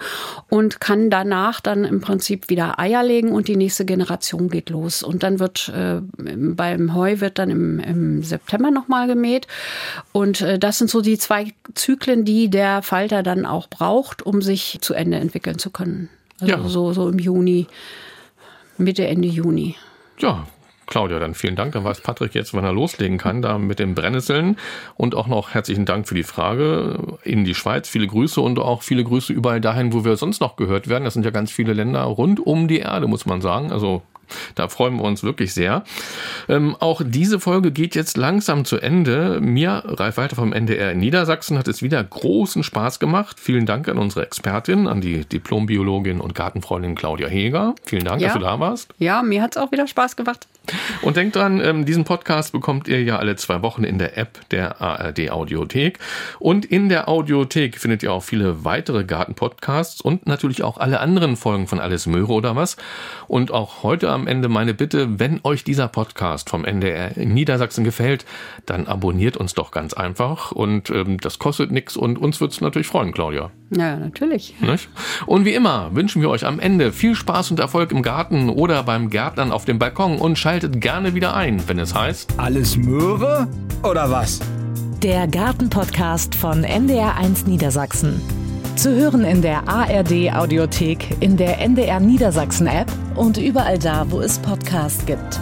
und kann danach dann im Prinzip wieder Eier legen und die nächste Generation geht los. Und dann wird beim Heu wird dann im, im September nochmal gemäht. Und das sind so die zwei Zyklen, die der Falter dann auch braucht, um sich zu Ende entwickeln zu können. Also ja. so, so im Juni, Mitte, Ende Juni. Ja, Claudia, dann vielen Dank. Dann weiß Patrick jetzt, wann er loslegen kann, da mit den Brennnesseln. Und auch noch herzlichen Dank für die Frage in die Schweiz. Viele Grüße und auch viele Grüße überall dahin, wo wir sonst noch gehört werden. Das sind ja ganz viele Länder rund um die Erde, muss man sagen. Also da freuen wir uns wirklich sehr. Ähm, auch diese Folge geht jetzt langsam zu Ende. Mir, Ralf Walter vom NDR in Niedersachsen, hat es wieder großen Spaß gemacht. Vielen Dank an unsere Expertin, an die Diplombiologin und Gartenfreundin Claudia Heger. Vielen Dank, ja. dass du da warst. Ja, mir hat es auch wieder Spaß gemacht. Und denkt dran, ähm, diesen Podcast bekommt ihr ja alle zwei Wochen in der App der ARD Audiothek. Und in der Audiothek findet ihr auch viele weitere Gartenpodcasts und natürlich auch alle anderen Folgen von Alles Möhre oder was. Und auch heute am Ende meine Bitte, wenn euch dieser Podcast vom NDR in Niedersachsen gefällt, dann abonniert uns doch ganz einfach. Und ähm, das kostet nichts und uns wird es natürlich freuen, Claudia. Ja, natürlich. Nicht? Und wie immer wünschen wir euch am Ende viel Spaß und Erfolg im Garten oder beim Gärtnern auf dem Balkon und schaltet gerne wieder ein, wenn es heißt. Alles Möhre oder was? Der Gartenpodcast von NDR1 Niedersachsen. Zu hören in der ARD Audiothek, in der NDR Niedersachsen App und überall da, wo es Podcasts gibt.